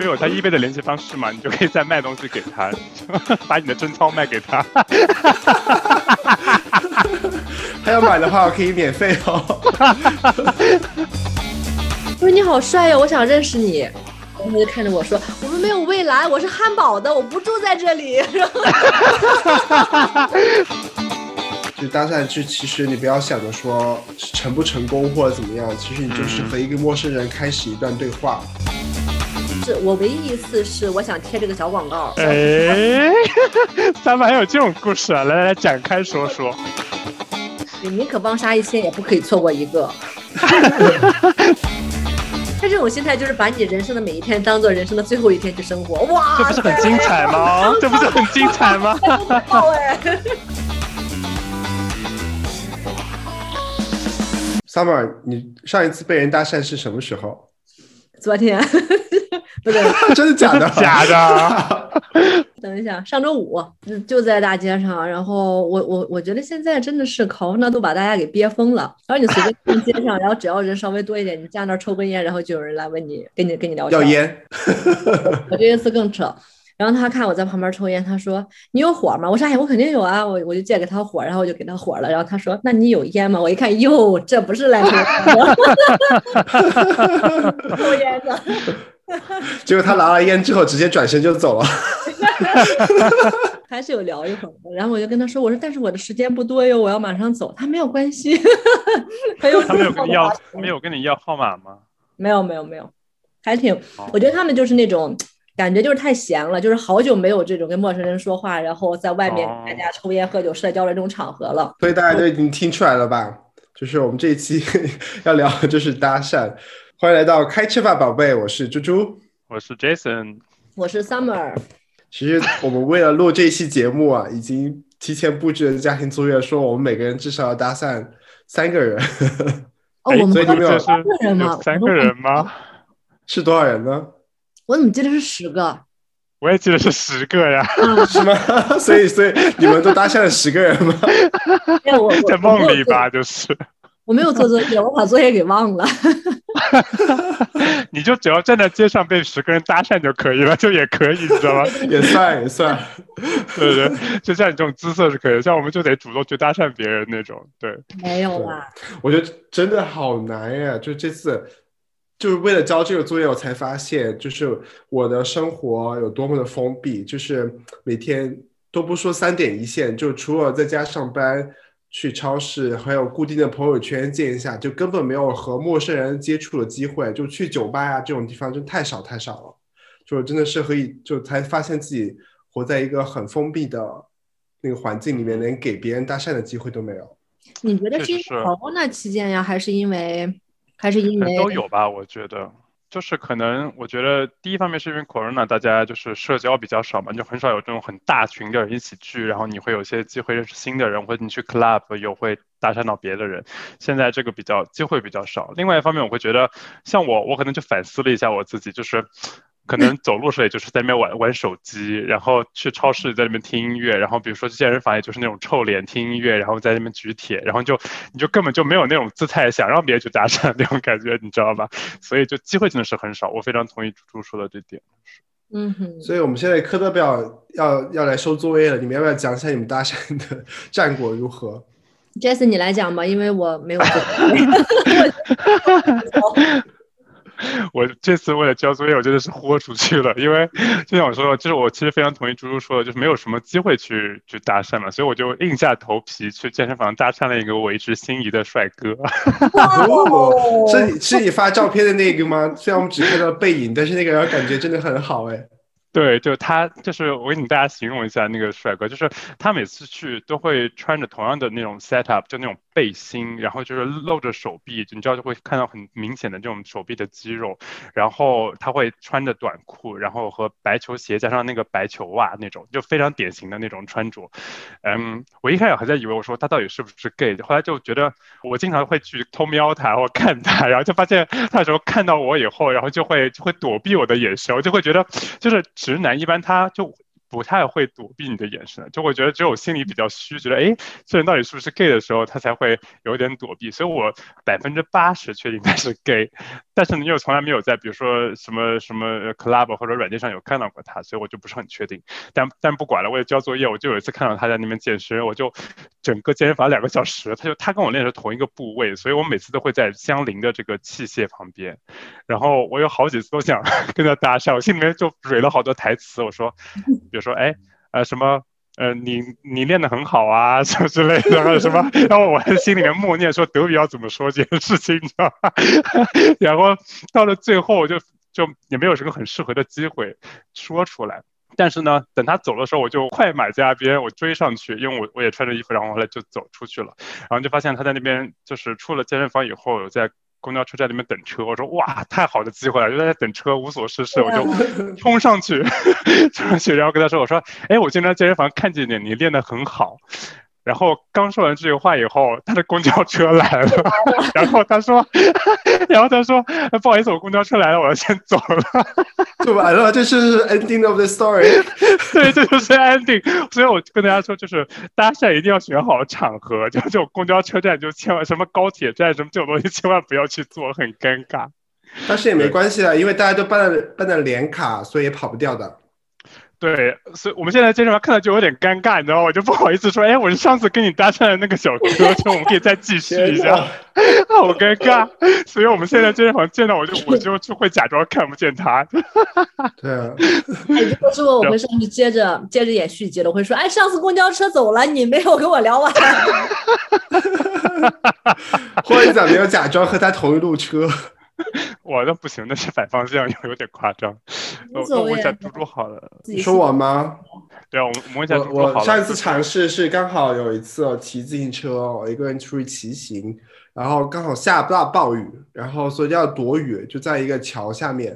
不有他 eBay 的联系方式嘛？你就可以再卖东西给他，把你的贞操卖给他。他要买的话，我可以免费哦。喂，你好帅哟，我想认识你。然后就看着我说：“我们没有未来，我是汉堡的，我不住在这里。”然后。就搭讪，就其实你不要想着说成不成功或者怎么样，其实你就是和一个陌生人开始一段对话。是我唯一一次是我想贴这个小广告。哎，三百还有这种故事啊！来来来，展开说说。你宁可帮杀一千，也不可以错过一个。他这种心态就是把你人生的每一天当做人生的最后一天去生活。哇，这不是很精彩吗？这不是很精彩吗？好哎。Summer，你上一次被人搭讪是什么时候？昨天，不对，真的假的？假的。等一下，上周五就在大街上，然后我我我觉得现在真的是 Corona 都把大家给憋疯了。然后你随便上街上，然后只要人稍微多一点，你站那抽根烟，然后就有人来问你，跟你跟你聊天。要烟？我这一次更扯。然后他看我在旁边抽烟，他说：“你有火吗？”我说：“哎，我肯定有啊，我我就借给他火，然后我就给他火了。”然后他说：“那你有烟吗？”我一看，哟，这不是来 抽烟的。结果他拿了烟之后，直接转身就走了。还是有聊一会儿的。然后我就跟他说：“我说，但是我的时间不多哟，我要马上走。”他没有关系。他有他没有跟你要没有跟你要号码吗？没有没有没有，还挺。我觉得他们就是那种。感觉就是太闲了，就是好久没有这种跟陌生人说话，然后在外面大家抽烟喝酒社交的这种场合了。所以大家都已经听出来了吧？就是我们这一期 要聊的就是搭讪。欢迎来到开吃吧，宝贝，我是猪猪，我是 Jason，我是 Summer。其实我们为了录这一期节目啊，已经提前布置了家庭作业，说我们每个人至少要搭讪三个人。哦，我们所以你们有三个人吗？三个人吗？是多少人呢？我怎么记得是十个？我也记得是十个呀，是吗？所以，所以你们都搭讪了十个人吗？在梦里吧，就是。我没有做作业，我把作业给忘了。你就只要站在街上被十个人搭讪就可以了，就也可以，你知道吗？也算，也算。对对，就像你这种姿色是可以，像我们就得主动去搭讪别人那种。对，没有啦。我觉得真的好难呀，就这次。就是为了交这个作业，我才发现，就是我的生活有多么的封闭，就是每天都不说三点一线，就除了在家上班、去超市，还有固定的朋友圈见一下，就根本没有和陌生人接触的机会。就去酒吧呀这种地方，真太少太少了。就真的是可以，就才发现自己活在一个很封闭的那个环境里面，连给别人搭讪的机会都没有。你觉得是因为 Corona 期间呀，还是因为？还是因为都有吧，我觉得就是可能，我觉得第一方面是因为 corona，大家就是社交比较少嘛，就很少有这种很大群的人一起聚，然后你会有些机会认识新的人，或者你去 club 有会搭讪到别的人。现在这个比较机会比较少。另外一方面，我会觉得像我，我可能就反思了一下我自己，就是。可能走路时也就是在那边玩玩手机，然后去超市在那边听音乐，然后比如说去健身房也就是那种臭脸听音乐，然后在那边举铁，然后就你就根本就没有那种姿态想让别人去搭讪那种感觉，你知道吧？所以就机会真的是很少。我非常同意猪猪说的这点。嗯哼。所以我们现在课德表要要来收作业了，你们要不要讲一下你们搭讪的 战果如何？Jason，你来讲吧，因为我没有。我这次为了交作业，我真的是豁出去了。因为就像我说的，就是我其实非常同意猪猪说的，就是没有什么机会去去搭讪嘛，所以我就硬下头皮去健身房搭讪了一个我一直心仪的帅哥。是你是你发照片的那个吗？虽然我们只看到背影，但是那个人感觉真的很好哎。对，就他，就是我给你大家形容一下那个帅哥，就是他每次去都会穿着同样的那种 set up，就那种背心，然后就是露着手臂，你知道就会看到很明显的这种手臂的肌肉，然后他会穿着短裤，然后和白球鞋加上那个白球袜那种，就非常典型的那种穿着。嗯，我一开始还在以为我说他到底是不是 gay，后来就觉得我经常会去偷瞄他或看他，然后就发现他有时候看到我以后，然后就会就会躲避我的眼神，我就会觉得就是。直男一般他就不太会躲避你的眼神，就会觉得只有心里比较虚，觉得哎，这人到底是不是 gay 的时候，他才会有点躲避。所以我百分之八十确定他是 gay，但是你又从来没有在比如说什么什么 club 或者软件上有看到过他，所以我就不是很确定。但但不管了，为了交作业，我就有一次看到他在那边健身，我就整个健身房两个小时，他就他跟我练的是同一个部位，所以我每次都会在相邻的这个器械旁边，然后我有好几次都想 跟他搭讪，我心里面就蕊了好多台词，我说，比说哎呃什么呃你你练得很好啊 什么之类的，什么，然后我在心里面默念说德语要怎么说这件事情，你知道吧？然后到了最后就就也没有什么很适合的机会说出来。但是呢，等他走的时候，我就快马加鞭，我追上去，因为我我也穿着衣服，然后后来就走出去了，然后就发现他在那边，就是出了健身房以后，在公交车站里面等车。我说哇，太好的机会了，就在那等车，无所事事，我就冲上去，冲上去，然后跟他说，我说，哎，我经常健身房看见你，你练得很好。然后刚说完这句话以后，他的公交车来了，然后他说，然后他说，不好意思，我公交车来了，我要先走了，就完了，这是 ending of the story。对，这就是 ending。所以我跟大家说，就是搭讪一定要选好场合，就这种公交车站就千万，什么高铁站什么这种东西千万不要去做，很尴尬。但是也没关系啊，因为大家都办了办了联卡，所以也跑不掉的。对，所以我们现在健身房看到就有点尴尬，你知道吗？我就不好意思说，哎，我是上次跟你搭讪的那个小哥，就我们可以再继续一下，好尴尬。所以我们现在健身房见到我就我就就会假装看不见他。对啊，如果是我，我会上去接着接着演续集了，我会说，哎，上次公交车走了，你没有跟我聊完。或者讲没有假装和他同一路车。我的不行，那是反方向，有有点夸张。我问一下猪猪好了，你说我吗？对啊，我问一下猪猪好了。我上一次尝试是刚好有一次骑自行车，我一个人出去骑行，然后刚好下大暴雨，然后所以要躲雨，就在一个桥下面。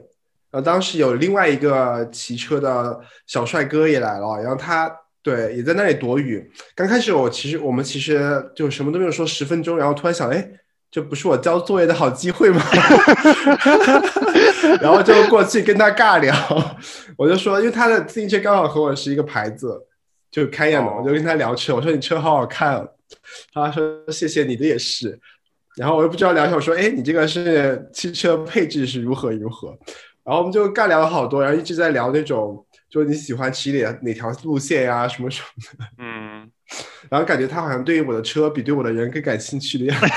然后当时有另外一个骑车的小帅哥也来了，然后他对也在那里躲雨。刚开始我其实我们其实就什么都没有说十分钟，然后突然想，哎。这不是我交作业的好机会吗？然后就过去跟他尬聊，我就说，因为他的自行车刚好和我是一个牌子，就开眼的，我就跟他聊车，我说你车好好看，他说谢谢你的也是，然后我又不知道聊什么，我说哎，你这个是汽车配置是如何如何，然后我们就尬聊了好多，然后一直在聊那种，就你喜欢骑哪哪条路线呀，什么什么的，嗯。然后感觉他好像对于我的车比对我的人更感兴趣的样子。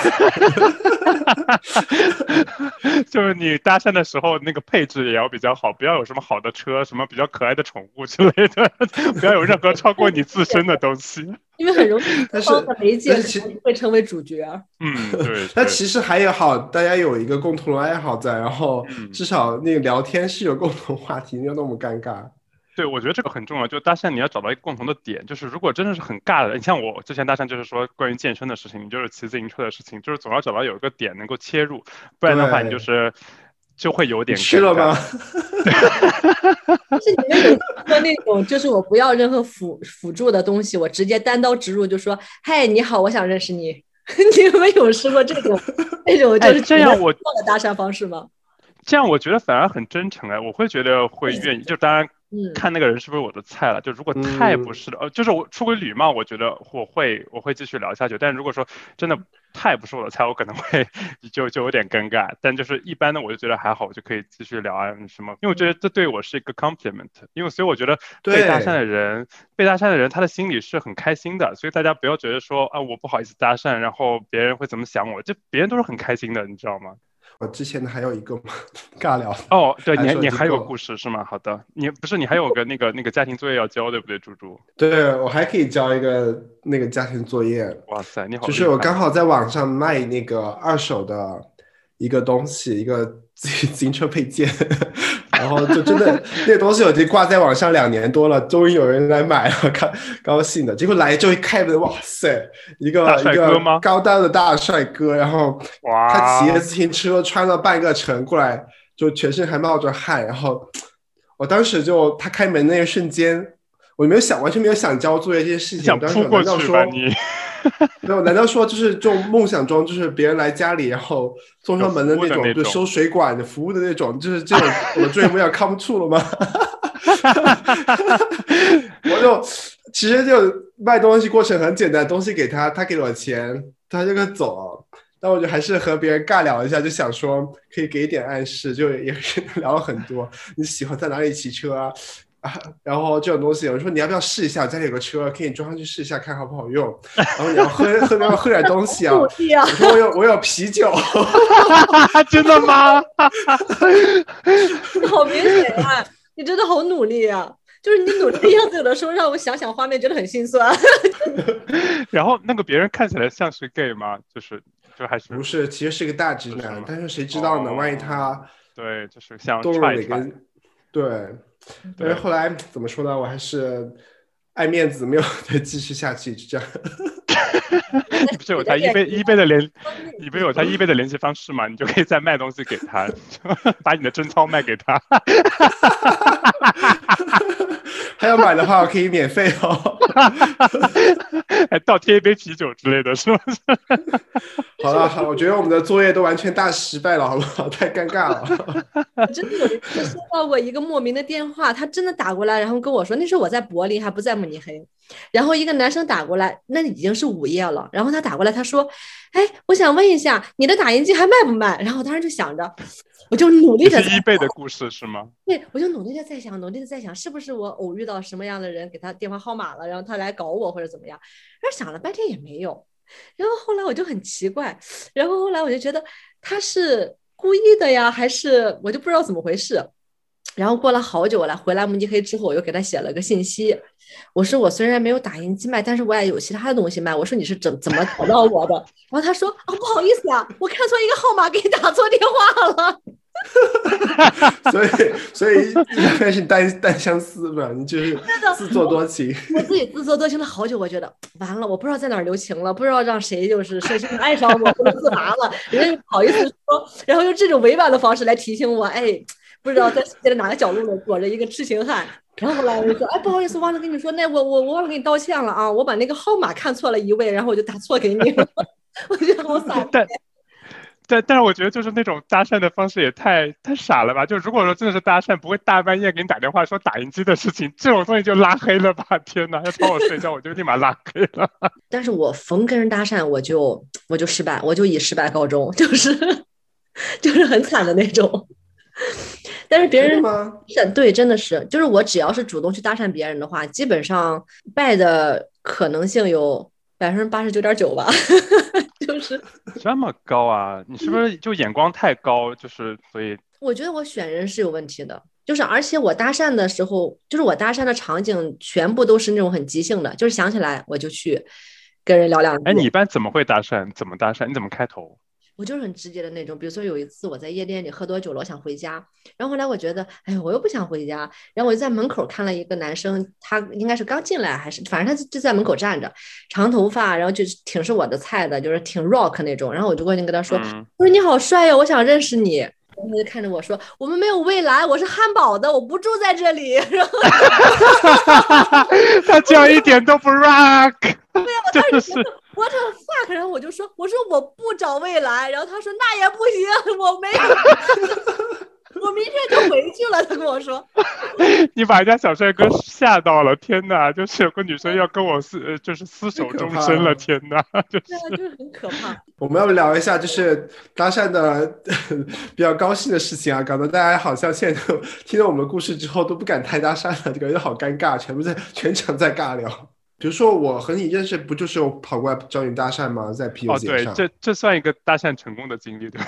就是你搭讪的时候，那个配置也要比较好，不要有什么好的车，什么比较可爱的宠物之类的，不要有任何超过你自身的东西。因为很容易，但是媒介会成为主角。嗯，对。那其实还有好，大家有一个共同的爱好在，然后至少那个聊天是有共同话题，没有那么尴尬。对，我觉得这个很重要。就搭讪，你要找到一个共同的点。就是如果真的是很尬的，你像我之前搭讪，就是说关于健身的事情，你就是骑自行车的事情，就是总要找到有一个点能够切入，不然的话，你就是就会有点去了吗？是你们有过那种，就是我不要任何辅辅助的东西，我直接单刀直入，就说：“嗨，你好，我想认识你。”你们有试过这种那种就是这样我的搭讪方式吗？这样我觉得反而很真诚哎，我会觉得会愿意。就当然。看那个人是不是我的菜了？就如果太不是的，呃，就是我出轨礼貌，我觉得我会我会继续聊下去。但如果说真的太不是我的菜，我可能会就就有点尴尬。但就是一般的，我就觉得还好，我就可以继续聊啊什么。因为我觉得这对我是一个 compliment。因为所以我觉得被搭讪的人，被搭讪的人他的心里是很开心的。所以大家不要觉得说啊我不好意思搭讪，然后别人会怎么想我？就别人都是很开心的，你知道吗？我之前的还有一个尬聊哦，对你你还有故事是吗？好的，你不是你还有个那个那个家庭作业要交对不对，猪猪？对，我还可以交一个那个家庭作业。哇塞，你好！就是我刚好在网上卖那个二手的一个东西，一个自行车配件。然后就真的那个东西，我已经挂在网上两年多了，终于有人来买了，看高兴的。结果来之后一开门，哇塞，一个一个高端的大帅哥，然后他骑着自行车穿了半个城过来，就全身还冒着汗。然后我当时就他开门那一瞬间，我没有想，完全没有想交作业这件事情。想扑过去吧你？没有？难道说就是这种梦想中，就是别人来家里，然后送上门的那种，就收水管的服务的那种，就是这种 我的 dream 要 come true 了吗？我就其实就卖东西过程很简单，东西给他，他给我钱，他就走。但我就还是和别人尬聊一下，就想说可以给一点暗示，就也是聊了很多。你喜欢在哪里骑车啊？啊，然后这种东西，我说你要不要试一下？家里有个车，可以装上去试一下，看好不好用。然后你要喝喝，要喝点东西啊。我说我有我有啤酒。真的吗？好明显啊！你真的好努力啊！就是你努力的样子，有的时候让我想想画面，觉得很心酸。然后那个别人看起来像是 gay 吗？就是就还是不是？其实是个大直男，但是谁知道呢？万一他对，就是像动了哪根？对。但是后来怎么说呢？我还是爱面子，没有 再继续下去，就这样。你不是有他一杯一杯的联，你不是有他一杯的联系方式吗？你就可以再卖东西给他，把你的贞操卖给他。还要买的话，我可以免费哦，还倒贴一杯啤酒之类的，是吗？好了，好，我觉得我们的作业都完全大失败了，好不好？太尴尬了。真的有一次收到过一个莫名的电话，他真的打过来，然后跟我说，那时候我在柏林，还不在慕尼黑。然后一个男生打过来，那已经是午夜了。然后他打过来，他说：“哎，我想问一下，你的打印机还卖不卖？”然后我当时就想着，我就努力的。是一倍的故事是吗？对，我就努力的在想，努力的在想，是不是我偶遇到什么样的人，给他电话号码了，然后他来搞我或者怎么样？然后想了半天也没有。然后后来我就很奇怪，然后后来我就觉得他是故意的呀，还是我就不知道怎么回事。然后过了好久，我来回来慕尼黑之后，我又给他写了个信息。我说我虽然没有打印机卖，但是我也有其他的东西卖。我说你是怎怎么找到我的？然后他说啊，不好意思啊，我看错一个号码，给你打错电话了。所以，所以一开始单单相思吧，你就是自作多情。我自己自作多情了好久，我觉得完了，我不知道在哪儿留情了，不知道让谁就是深深爱上我，不能自拔了。人家又不好意思说，然后用这种委婉的方式来提醒我，哎。不知道在世界的哪个角落里躲着一个痴情汉，然后后来我就说，哎，不好意思，忘了跟你说，那我我我忘了给你道歉了啊，我把那个号码看错了一位，然后我就打错给你了，我觉得好傻。但但但是我觉得就是那种搭讪的方式也太太傻了吧？就如果说真的是搭讪，不会大半夜给你打电话说打印机的事情，这种东西就拉黑了吧？天哪，要吵我睡觉，我就立马拉黑了。但是我逢跟人搭讪，我就我就失败，我就以失败告终，就是就是很惨的那种。但是别人是对，真的是，就是我只要是主动去搭讪别人的话，基本上败的可能性有百分之八十九点九吧，就是这么高啊？你是不是就眼光太高？就是所以，我觉得我选人是有问题的，就是而且我搭讪的时候，就是我搭讪的场景全部都是那种很即兴的，就是想起来我就去跟人聊两句。哎，你一般怎么会搭讪？怎么搭讪？你怎么开头？我就是很直接的那种，比如说有一次我在夜店里喝多酒了，我想回家，然后后来我觉得，哎我又不想回家，然后我就在门口看了一个男生，他应该是刚进来还是，反正他就在门口站着，长头发，然后就挺是我的菜的，就是挺 rock 那种，然后我就过去跟他说，我说你好帅呀，我想认识你，然后他就看着我说，我们没有未来，我是汉堡的，我不住在这里，然后 他叫一点都不 rock，对呀，我当时。What the fuck！然后我就说，我说我不找未来。然后他说那也不行，我没有，我明天就回去了。他跟我说，你把人家小帅哥吓到了，天哪！就是有个女生要跟我厮，就是厮守终身了，天哪！就是很可怕。我们要不聊一下，就是搭讪的 比较高兴的事情啊，搞得大家好像现在听了我们的故事之后都不敢太搭讪了，就感觉好尴尬，全部在全场在尬聊。比如说，我和你认识，不就是我跑过来找你搭讪吗？在啤酒节上，对，这这算一个搭讪成功的经历，对不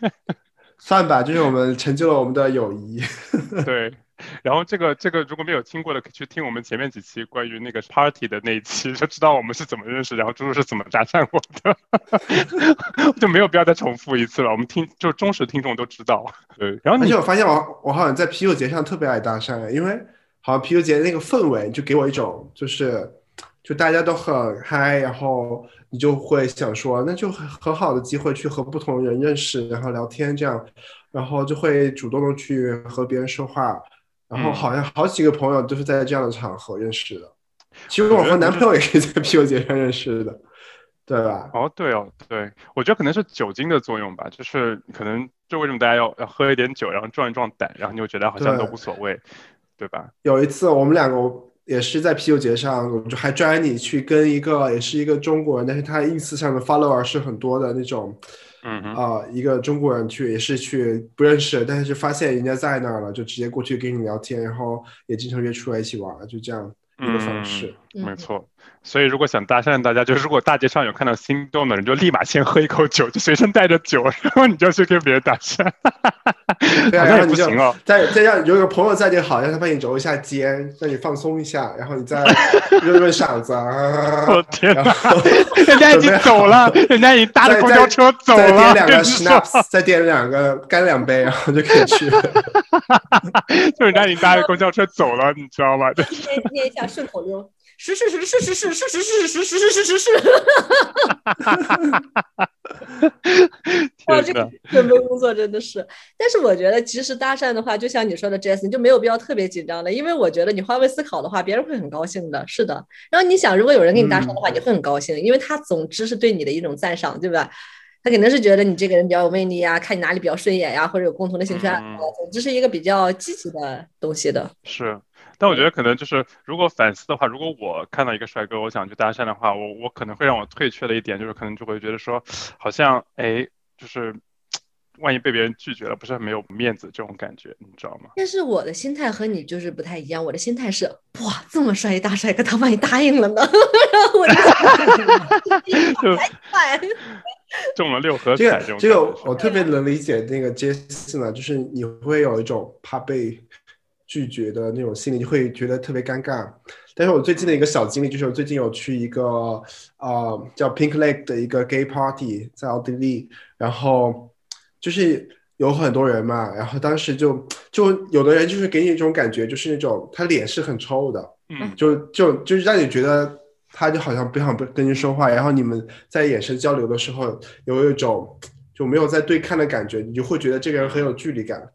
对？算吧，就是我们成就了我们的友谊。对，然后这个这个如果没有听过的，可以去听我们前面几期关于那个 party 的那一期，就知道我们是怎么认识，然后猪猪是怎么搭讪我的，就没有必要再重复一次了。我们听就忠实听众都知道。对，然后而且我发现我我好像在啤酒节上特别爱搭讪，因为。好，啤酒节那个氛围就给我一种，就是，就大家都很嗨，然后你就会想说，那就很很好的机会去和不同人认识，然后聊天这样，然后就会主动的去和别人说话，然后好像好几个朋友都是在这样的场合认识的。其实我和男朋友也是在啤酒节上认识的，对吧？哦，对哦，对，我觉得可能是酒精的作用吧，就是可能就为什么大家要要喝一点酒，然后壮一壮胆，然后你就觉得好像都无所谓。对吧？有一次我们两个也是在啤酒节上，我就还拽你去跟一个也是一个中国人，但是他 ins 上的 follower 是很多的那种，嗯哼，啊、一个中国人去也是去不认识，但是发现人家在那儿了，就直接过去跟你聊天，然后也经常约出来一起玩，就这样一个方式。嗯没错。所以如果想搭讪大家，就是如果大街上有看到心动的人，就立马先喝一口酒，就随身带着酒，然后你就去跟别人搭讪。对啊，好像也然后你就不行哦。再再让有个朋友在就好，让他帮你揉一下肩，让你放松一下，然后你再 润润嗓子啊。我天哪人家已经走了，人家已经搭着公交车走再了。点两个 schnapps，再点两个干两杯，然后就可以去。就人家已经搭着公交车走了，你知道吗？对念念一下顺口溜。是是是是是是是是是是是是是是。哇，这个准备工作真的是，但是我觉得其实搭讪的话，就像你说的你就没有必要特别紧张的，因为我觉得你换位思考的话，别人会很高兴的。是的，然后你想，如果有人跟你搭讪的话，你会很高兴，因为他总之是对你的一种赞赏，对吧？他肯定是觉得你这个人比较有魅力呀，看你哪里比较顺眼呀，或者有共同的兴趣爱好，总之是一个比较积极的东西的。是，但我觉得可能就是，如果反思的话，如果我看到一个帅哥，我想去搭讪的话，我我可能会让我退却的一点，就是可能就会觉得说，好像哎，就是万一被别人拒绝了，不是很没有面子这种感觉，你知道吗？但是我的心态和你就是不太一样，我的心态是哇，这么帅一大帅哥，他万一答应了呢？然 后我就就快，中了六合这彩这种个这个我特别能理解那个杰斯呢，就是你会有一种怕被拒绝的那种心理，就会觉得特别尴尬。但是我最近的一个小经历就是，我最近有去一个呃叫 Pink Lake 的一个 gay party，在奥地利，然后就是有很多人嘛，然后当时就就有的人就是给你一种感觉，就是那种他脸是很臭的，嗯就就就是让你觉得他就好像不想跟你说话，然后你们在眼神交流的时候有一种就没有在对看的感觉，你就会觉得这个人很有距离感。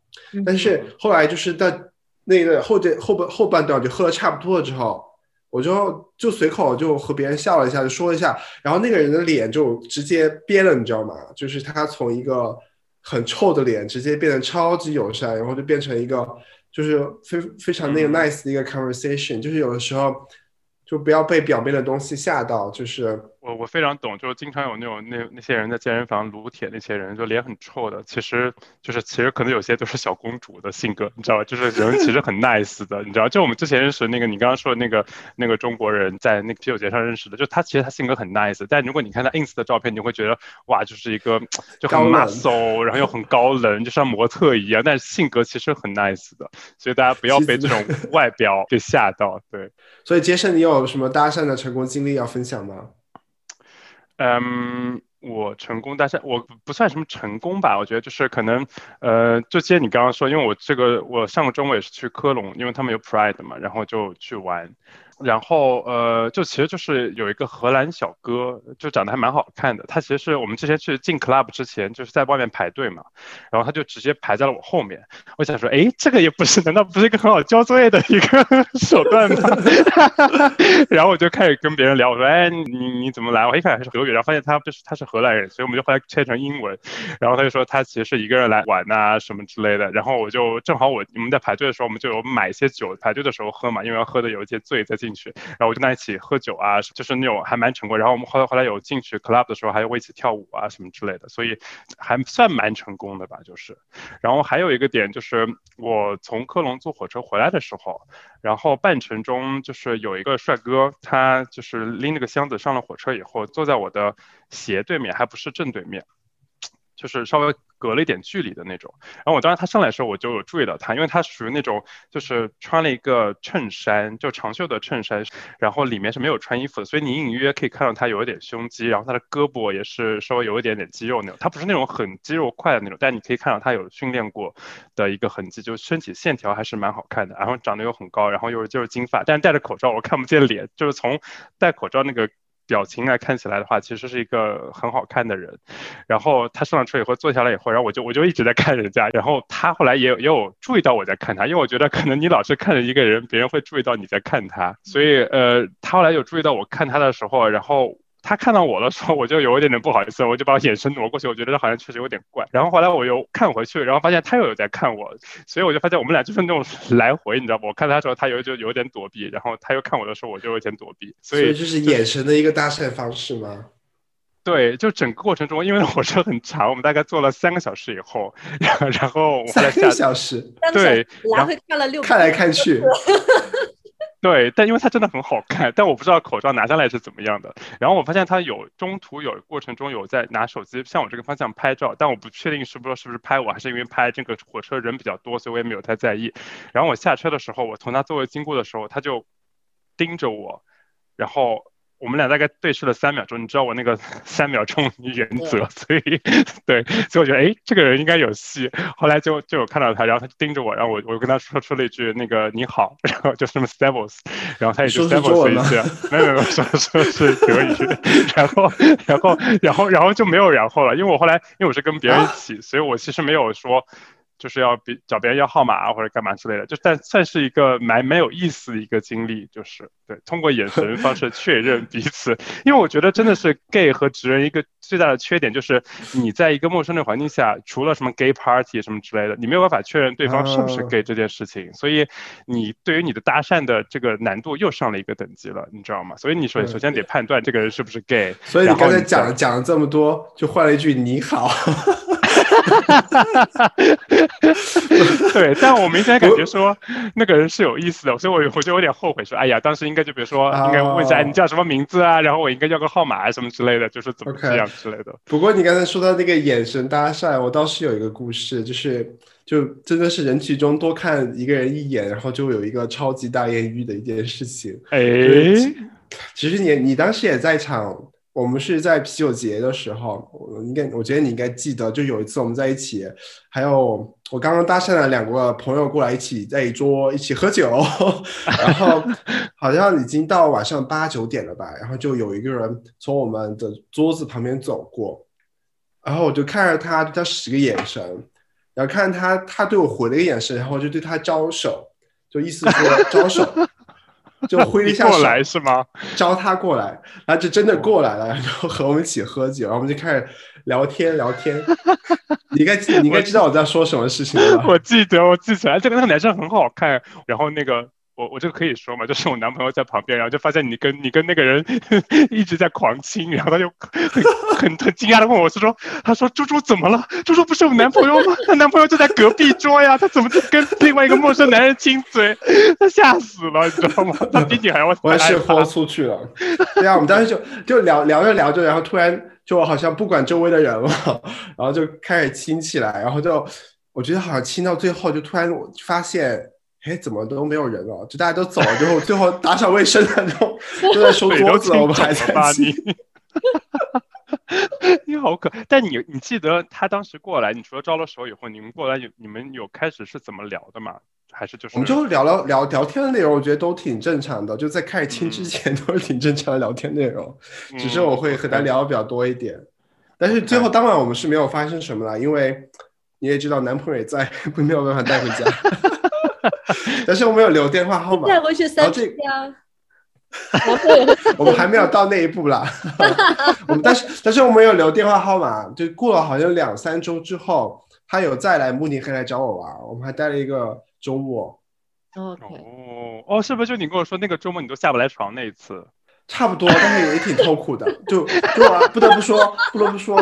但是后来就是在那个后这后半后半段就喝的差不多了之后，我就就随口就和别人笑了一下，就说了一下，然后那个人的脸就直接变了，你知道吗？就是他从一个很臭的脸直接变得超级友善，然后就变成一个就是非非常那个嗯。nice 的一个 conversation，就是有的时候就不要被表面的东西吓到，就是我我非常懂，就是经常有那种那那些人在健身房撸铁，那些人就脸很臭的，其实就是其实可能有些都是小公主的性格，你知道吧？就是人其实很 nice 的，你知道？就我们之前认识那个你刚刚说的那个那个中国人，在那个啤酒节上认识的，就他其实他性格很 nice，但如果你看他 ins 的照片，你会觉得哇，就是一个就很 muscle，然后又很高冷，就像模特一样，但是性格其实很 nice 的，所以大家不要被这种外表给吓到，对。所以杰森，你有什么搭讪的成功经历要分享吗？嗯，我成功但是，我不算什么成功吧，我觉得就是可能，呃，就接你刚刚说，因为我这个我上个周末也是去科隆，因为他们有 Pride 嘛，然后就去玩，然后呃，就其实就是有一个荷兰小哥，就长得还蛮好看的，他其实是我们之前去进 club 之前就是在外面排队嘛，然后他就直接排在了我后面，我想说，哎，这个也不是，难道不是一个很好交作业的一个 手段吗？然后我就开始跟别人聊，我说，哎，你你怎么来？我一开始还是德语，然后发现他就是他是荷兰人，所以我们就后来切成英文。然后他就说他其实是一个人来玩呐、什么之类的。然后我就正好我你们在排队的时候，我们就有买一些酒，排队的时候喝嘛，因为要喝的有一些醉再进去。然后我就跟他一起喝酒啊，就是那种还蛮成功。然后我们后来后来有进去 club 的时候，还有我一起跳舞啊什么之类的，所以还算蛮成功的吧，就是。然后还有一个点就是我从科隆坐火车回来的时候，然后半程中就是有一个帅哥，他就是拎着个箱子上了火车以后，坐在我的斜对面，还不是正对面，就是稍微隔了一点距离的那种。然后我当时他上来的时候，我就有注意到他，因为他属于那种就是穿了一个衬衫，就长袖的衬衫，然后里面是没有穿衣服的，所以你隐隐约约可以看到他有一点胸肌，然后他的胳膊也是稍微有一点点肌肉那种。他不是那种很肌肉块的那种，但你可以看到他有训练过的一个痕迹，就身体线条还是蛮好看的，然后长得又很高，然后又是就是金发，但是戴着口罩我看不见脸，就是从戴口罩那个。表情来看起来的话，其实是一个很好看的人。然后他上了车以后坐下来以后，然后我就我就一直在看人家。然后他后来也有也有注意到我在看他，因为我觉得可能你老是看着一个人，别人会注意到你在看他。所以呃，他后来有注意到我看他的时候，然后。他看到我的时候，我就有一点点不好意思，我就把我眼神挪过去，我觉得这好像确实有点怪。然后后来我又看回去，然后发现他又有在看我，所以我就发现我们俩就是那种来回，你知道不？我看他的时候，他有就有点躲避，然后他又看我的时候，我就有点躲避。所以就是眼神的一个搭讪方式吗？对，就整个过程中，因为火车很长，我们大概坐了三个小时以后，然 后然后我三个小时，对，来回看了六，看来看去，对，但因为它真的很好看，但我不知道口罩拿下来是怎么样的。然后我发现他有中途有过程中有在拿手机向我这个方向拍照，但我不确定是不是是不是拍我，还是因为拍这个火车人比较多，所以我也没有太在意。然后我下车的时候，我从他座位经过的时候，他就盯着我，然后。我们俩大概对视了三秒钟，你知道我那个 三秒钟原则，所以对，所以我觉得哎，这个人应该有戏。后来就就有看到他，然后他就盯着我，然后我我跟他说出了一句那个你好，然后就什么 Stevens，然后他也就 Stables 一句，没有没有说说是德语，然后然后然后然后就没有然后了，因为我后来因为我是跟别人一起，所以我其实没有说。就是要比找别人要号码啊，或者干嘛之类的，就但算是一个蛮蛮有意思的一个经历，就是对通过眼神方式 确认彼此，因为我觉得真的是 gay 和直人一个最大的缺点就是你在一个陌生的环境下，除了什么 gay party 什么之类的，你没有办法确认对方是不是 gay 这件事情，所以你对于你的搭讪的这个难度又上了一个等级了，你知道吗？所以你首首先得判断这个人是不是 gay。所以你刚才讲了讲了这么多，就换了一句你好。哈哈哈！对，但我明显感觉说那个人是有意思的，所以我我就有点后悔，说哎呀，当时应该就比如说应该问一下你叫什么名字啊，然后我应该要个号码啊什么之类的，就是怎么这样之类的。不过你刚才说到那个眼神搭讪，我倒是有一个故事，就是就真的是人群中多看一个人一眼，然后就有一个超级大艳遇的一件事情。哎，其实你你当时也在场。我们是在啤酒节的时候，我应该，我觉得你应该记得，就有一次我们在一起，还有我刚刚搭讪了两个朋友过来一起在一桌一起喝酒，然后 好像已经到晚上八九点了吧，然后就有一个人从我们的桌子旁边走过，然后我就看着他，对他使个眼神，然后看他，他对我回了一个眼神，然后我就对他招手，就意思说 招手。就挥了一下手是吗？招他过来，然后就真的过来了，然后和我们一起喝酒，然后我们就开始聊天聊天。你应该 你应该知道我在说什么事情了。我记得，我记起来，这个那个男生很好看，然后那个。我我这个可以说嘛？就是我男朋友在旁边，然后就发现你跟你跟那个人 一直在狂亲，然后他就很很很惊讶的问我，是说，他说猪猪怎么了？猪猪不是我男朋友吗？他男朋友就在隔壁桌呀，他怎么就跟另外一个陌生男人亲嘴？他吓死了，你知道吗？他比你还要我是豁出去了。对啊，我们当时就就聊聊着聊着，然后突然就好像不管周围的人了，然后就开始亲起来，然后就我觉得好像亲到最后，就突然发现。哎，怎么都没有人了？就大家都走了之后，最后打扫卫生的都 都在收桌子，我们还在你。你好可，但你你记得他当时过来，你除了招了手以后，你们过来有你们有开始是怎么聊的吗？还是就是我们就聊聊聊聊天的内容，我觉得都挺正常的。就在开始亲之前都是挺正常的聊天内容，只是我会和他聊的比较多一点。但是最后当晚我们是没有发生什么了，因为你也知道男朋友也在，没有办法带回家。但是我们有留电话号码，带回去三天啊。我们还没有到那一步啦。我们但是但是我们有留电话号码，就过了好像两三周之后，他有再来慕尼黑来找我玩，我们还待了一个周末。OK。哦哦，是不是就你跟我说那个周末你都下不来床那一次？差不多，但是也挺痛苦的。就就不得不说，不得不说，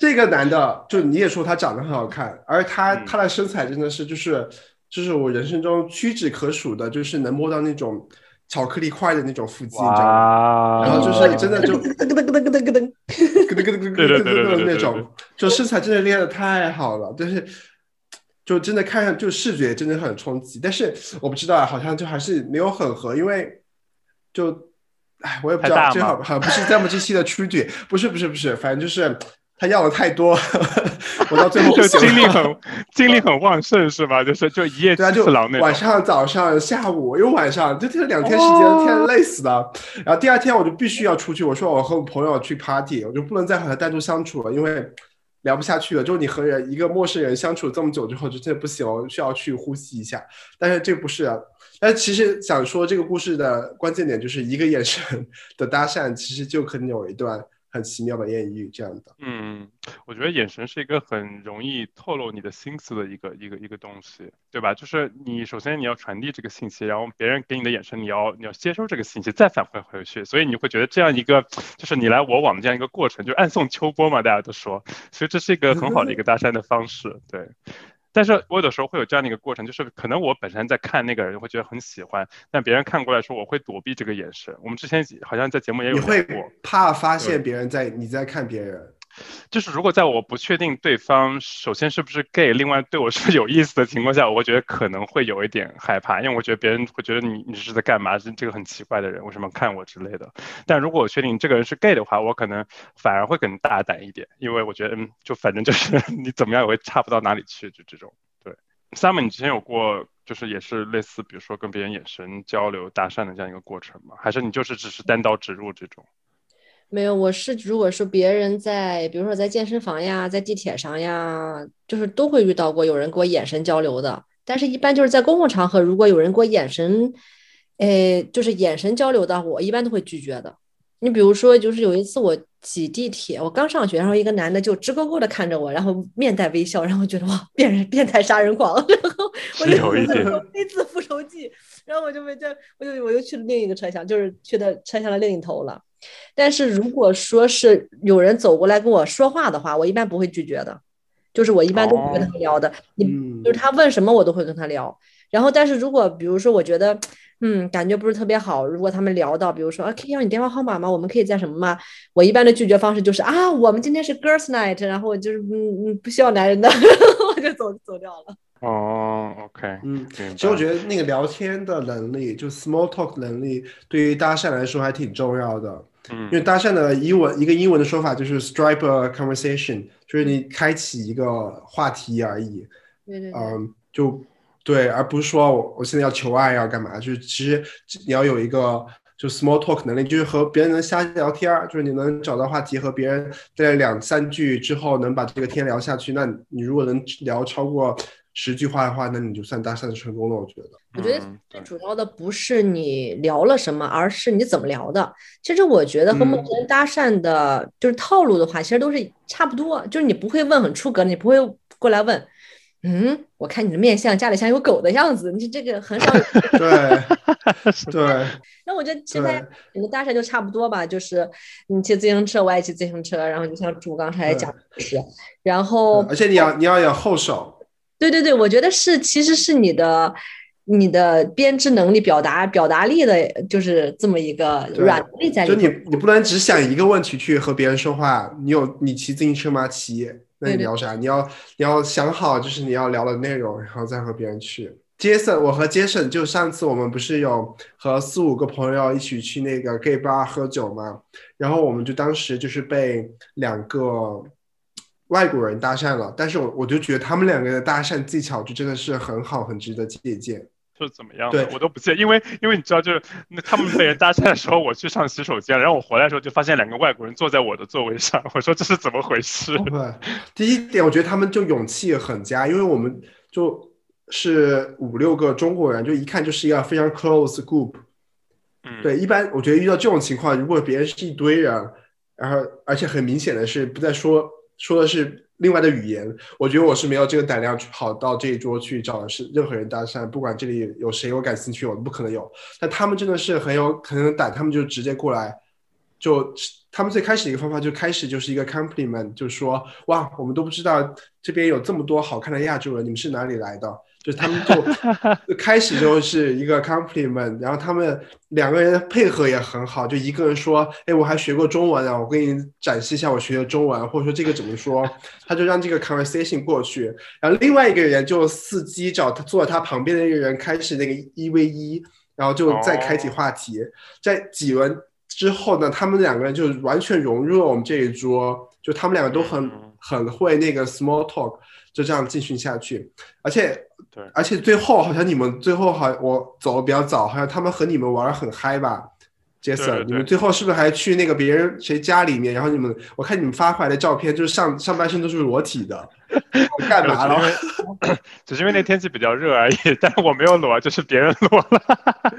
这个男的，就你也说他长得很好看，而他他的身材真的是就是。就是我人生中屈指可数的，就是能摸到那种巧克力块的那种腹肌，你知道吗？然后就是真的就咯噔咯噔咯噔咯噔咯噔咯噔咯噔咯噔咯那种，就身材真的练的太好了，但是就真的看上就视觉真的很冲击，但是我不知道啊，好像就还是没有很合，因为就哎，我也不知道，这好好像不是在我们这期的出剧，不是不是不是，反正就是。他要的太多，我到最后就精力很 精力很旺盛是吧？就是就一夜之次郎那晚上、早上、下午又晚上，就这两天时间，天累死了。然后第二天我就必须要出去，我说我和我朋友去 party，我就不能再和他单独相处了，因为聊不下去了，就是你和人一个陌生人相处这么久之后，就真的不行，需要去呼吸一下。但是这不是，啊，但其实想说这个故事的关键点就是一个眼神的搭讪，其实就可能有一段。很奇妙的艳遇，这样的。嗯，我觉得眼神是一个很容易透露你的心思的一个一个一个东西，对吧？就是你首先你要传递这个信息，然后别人给你的眼神，你要你要接收这个信息，再反馈回去。所以你会觉得这样一个就是你来我往的这样一个过程，就暗送秋波嘛，大家都说。所以这是一个很好的一个搭讪的方式，对。但是我有的时候会有这样的一个过程，就是可能我本身在看那个人会觉得很喜欢，但别人看过来说我会躲避这个眼神。我们之前好像在节目也有过，怕发现别人在你在看别人。就是如果在我不确定对方首先是不是 gay，另外对我是有意思的情况下，我觉得可能会有一点害怕，因为我觉得别人会觉得你你是在干嘛？是这个很奇怪的人，为什么看我之类的。但如果我确定这个人是 gay 的话，我可能反而会更大胆一点，因为我觉得嗯，就反正就是 你怎么样也会差不到哪里去，就这种。对，Sam，你之前有过就是也是类似，比如说跟别人眼神交流、搭讪的这样一个过程吗？还是你就是只是单刀直入这种？没有，我是如果说别人在，比如说在健身房呀，在地铁上呀，就是都会遇到过有人跟我眼神交流的。但是，一般就是在公共场合，如果有人跟我眼神，诶，就是眼神交流的，我一般都会拒绝的。你比如说，就是有一次我挤地铁，我刚上学，然后一个男的就直勾勾的看着我，然后面带微笑，然后觉得哇，变人变态杀人狂，然后我就非自复仇记，然后我就被这，我就我又去了另一个车厢，就是去的车厢的另一头了。但是如果说是有人走过来跟我说话的话，我一般不会拒绝的，就是我一般都不跟他聊的。你就是他问什么我都会跟他聊。然后，但是如果比如说我觉得嗯感觉不是特别好，如果他们聊到比如说啊可以要你电话号码吗？我们可以在什么吗？我一般的拒绝方式就是啊我们今天是 girls night，然后就是嗯嗯不需要男人的，我就走走掉了。哦，OK，嗯，其实我觉得那个聊天的能力，就 small talk 能力，对于搭讪来说还挺重要的。嗯，因为搭讪的英文一个英文的说法就是 strike a conversation，就是你开启一个话题而已。对对。嗯，就对，而不是说我我现在要求爱要干嘛，就是其实你要有一个就 small talk 能力，就是和别人能瞎聊天儿，就是你能找到话题和别人在两三句之后能把这个天聊下去。那你如果能聊超过。十句话的话，那你就算搭讪成功了。我觉得，我觉得最主要的不是你聊了什么，而是你怎么聊的。其实我觉得和陌生人搭讪的，就是套路的话，其实都是差不多。就是你不会问很出格，你不会过来问，嗯，我看你的面相，家里像有狗的样子，你这个很少。对 对。那我觉得现在你的搭讪就差不多吧，就是你骑自行车，我也骑自行车，然后就像主刚才讲的是，然后而且你要你要有后手。对对对，我觉得是，其实是你的你的编织能力、表达表达力的，就是这么一个软能力在里面。就你你不能只想一个问题去和别人说话，你有你骑自行车吗？骑，那你聊啥？你要你要想好，就是你要聊的内容，然后再和别人去。Jason，，我和 Jason 就上次我们不是有和四五个朋友一起去那个 gay bar 喝酒嘛，然后我们就当时就是被两个。外国人搭讪了，但是我我就觉得他们两个的搭讪技巧就真的是很好，很值得借鉴。是怎么样？对我都不借，因为因为你知道，就是那他们被人搭讪的时候，我去上洗手间，然后我回来的时候就发现两个外国人坐在我的座位上，我说这是怎么回事？对，第一点，我觉得他们就勇气很佳，因为我们就是五六个中国人，就一看就是一个非常 close group。嗯，对，一般我觉得遇到这种情况，如果别人是一堆人，然后而且很明显的是不在说。说的是另外的语言，我觉得我是没有这个胆量去跑到这一桌去找是任何人搭讪，不管这里有谁我感兴趣，我都不可能有。但他们真的是很有可能胆，他们就直接过来，就他们最开始一个方法就开始就是一个 compliment，就说哇，我们都不知道这边有这么多好看的亚洲人，你们是哪里来的？就他们 就开始就是一个 compliment，然后他们两个人配合也很好，就一个人说，哎，我还学过中文啊，我给你展示一下我学的中文，或者说这个怎么说，他就让这个 conversation 过去，然后另外一个人就伺机找他坐在他旁边的一个人开始那个一 v 一，然后就再开启话题，在几轮之后呢，他们两个人就完全融入了我们这一桌，就他们两个都很很会那个 small talk，就这样进行下去，而且。对，而且最后好像你们最后好，我走的比较早，好像他们和你们玩的很嗨吧？Jason，你们最后是不是还去那个别人谁家里面？然后你们，我看你们发回来的照片，就是上上半身都是裸体的，干嘛了？只 是因为那天气比较热而已，但我没有裸，就是别人裸了。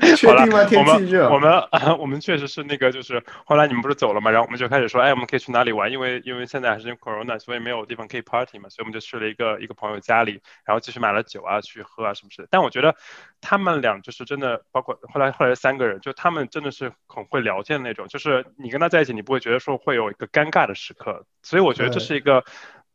确定吗？天气热？我们 我们确实是那个，就是后来你们不是走了嘛，然后我们就开始说，哎，我们可以去哪里玩？因为因为现在还是 Corona，所以没有地方可以 party 嘛，所以我们就去了一个一个朋友家里，然后继续买了酒啊，去喝啊什么的。但我觉得他们俩就是真的，包括后来后来三个人，就他们真的是。很会聊天的那种，就是你跟他在一起，你不会觉得说会有一个尴尬的时刻，所以我觉得这是一个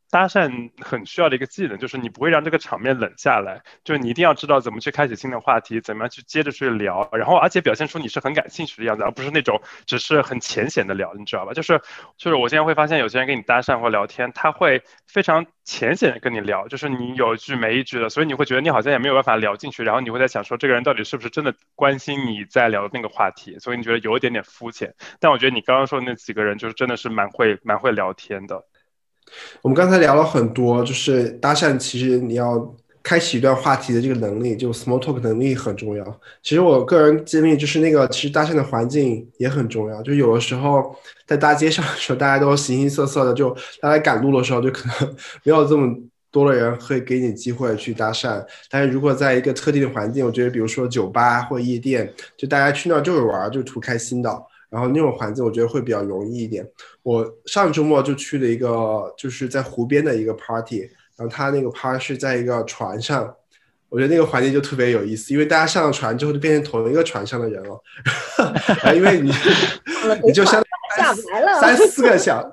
搭讪很需要的一个技能，就是你不会让这个场面冷下来，就是你一定要知道怎么去开启新的话题，怎么样去接着去聊，然后而且表现出你是很感兴趣的样子，而不是那种只是很浅显的聊，你知道吧？就是就是我现在会发现有些人跟你搭讪或聊天，他会非常。浅显的跟你聊，就是你有一句没一句的，所以你会觉得你好像也没有办法聊进去，然后你会在想说这个人到底是不是真的关心你在聊的那个话题，所以你觉得有一点点肤浅。但我觉得你刚刚说的那几个人就是真的是蛮会蛮会聊天的。我们刚才聊了很多，就是搭讪，其实你要。开启一段话题的这个能力，就 small talk 能力很重要。其实我个人经历就是那个，其实搭讪的环境也很重要。就有的时候在大街上的时候，大家都形形色色的，就大家赶路的时候，就可能没有这么多的人会给你机会去搭讪。但是如果在一个特定的环境，我觉得比如说酒吧或夜店，就大家去那儿就是玩，就图开心的。然后那种环境，我觉得会比较容易一点。我上周末就去了一个，就是在湖边的一个 party。然后他那个趴是在一个船上，我觉得那个环境就特别有意思，因为大家上了船之后就变成同一个船上的人了，因为你你就相当于三四个小，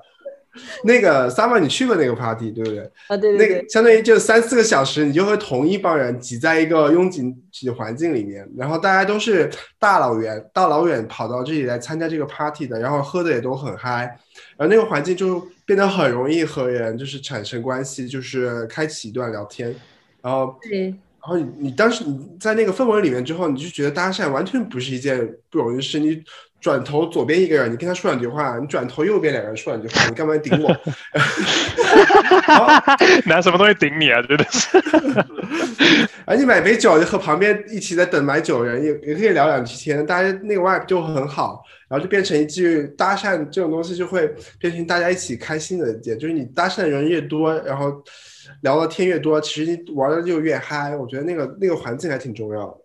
那个 summer 你去过那个 party 对不对？啊对对。那个相当于就三四个小时，你就会同一帮人挤在一个拥挤的环境里面，然后大家都是大老远大老远跑到这里来参加这个 party 的，然后喝的也都很嗨。然后那个环境就变得很容易和人就是产生关系，就是开启一段聊天，然后，对，然后你你当时你在那个氛围里面之后，你就觉得搭讪完全不是一件不容易的事。你转头左边一个人，你跟他说两句话；你转头右边两个人说两句话，你干嘛顶我？拿什么东西顶你啊？真的是。而你买杯酒，就和旁边一起在等买酒人也也可以聊两句天，大家那个 vibe 就很好。然后就变成一句搭讪这种东西，就会变成大家一起开心的点。就是你搭讪的人越多，然后聊的天越多，其实你玩的就越嗨。我觉得那个那个环境还挺重要的。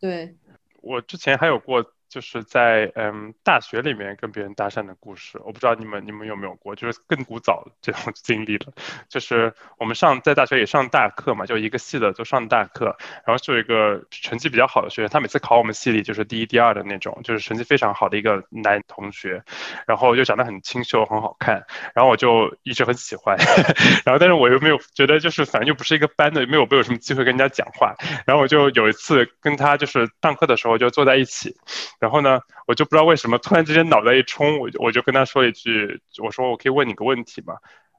对，我之前还有过。就是在嗯大学里面跟别人搭讪的故事，我不知道你们你们有没有过，就是更古早这种 经历了。就是我们上在大学也上大课嘛，就一个系的都上大课，然后就有一个成绩比较好的学生，他每次考我们系里就是第一第二的那种，就是成绩非常好的一个男同学，然后又长得很清秀很好看，然后我就一直很喜欢，然后但是我又没有觉得就是反正又不是一个班的，没有没有什么机会跟人家讲话，然后我就有一次跟他就是上课的时候就坐在一起。然后呢，我就不知道为什么突然之间脑袋一冲，我就我就跟他说一句，我说我可以问你个问题吗？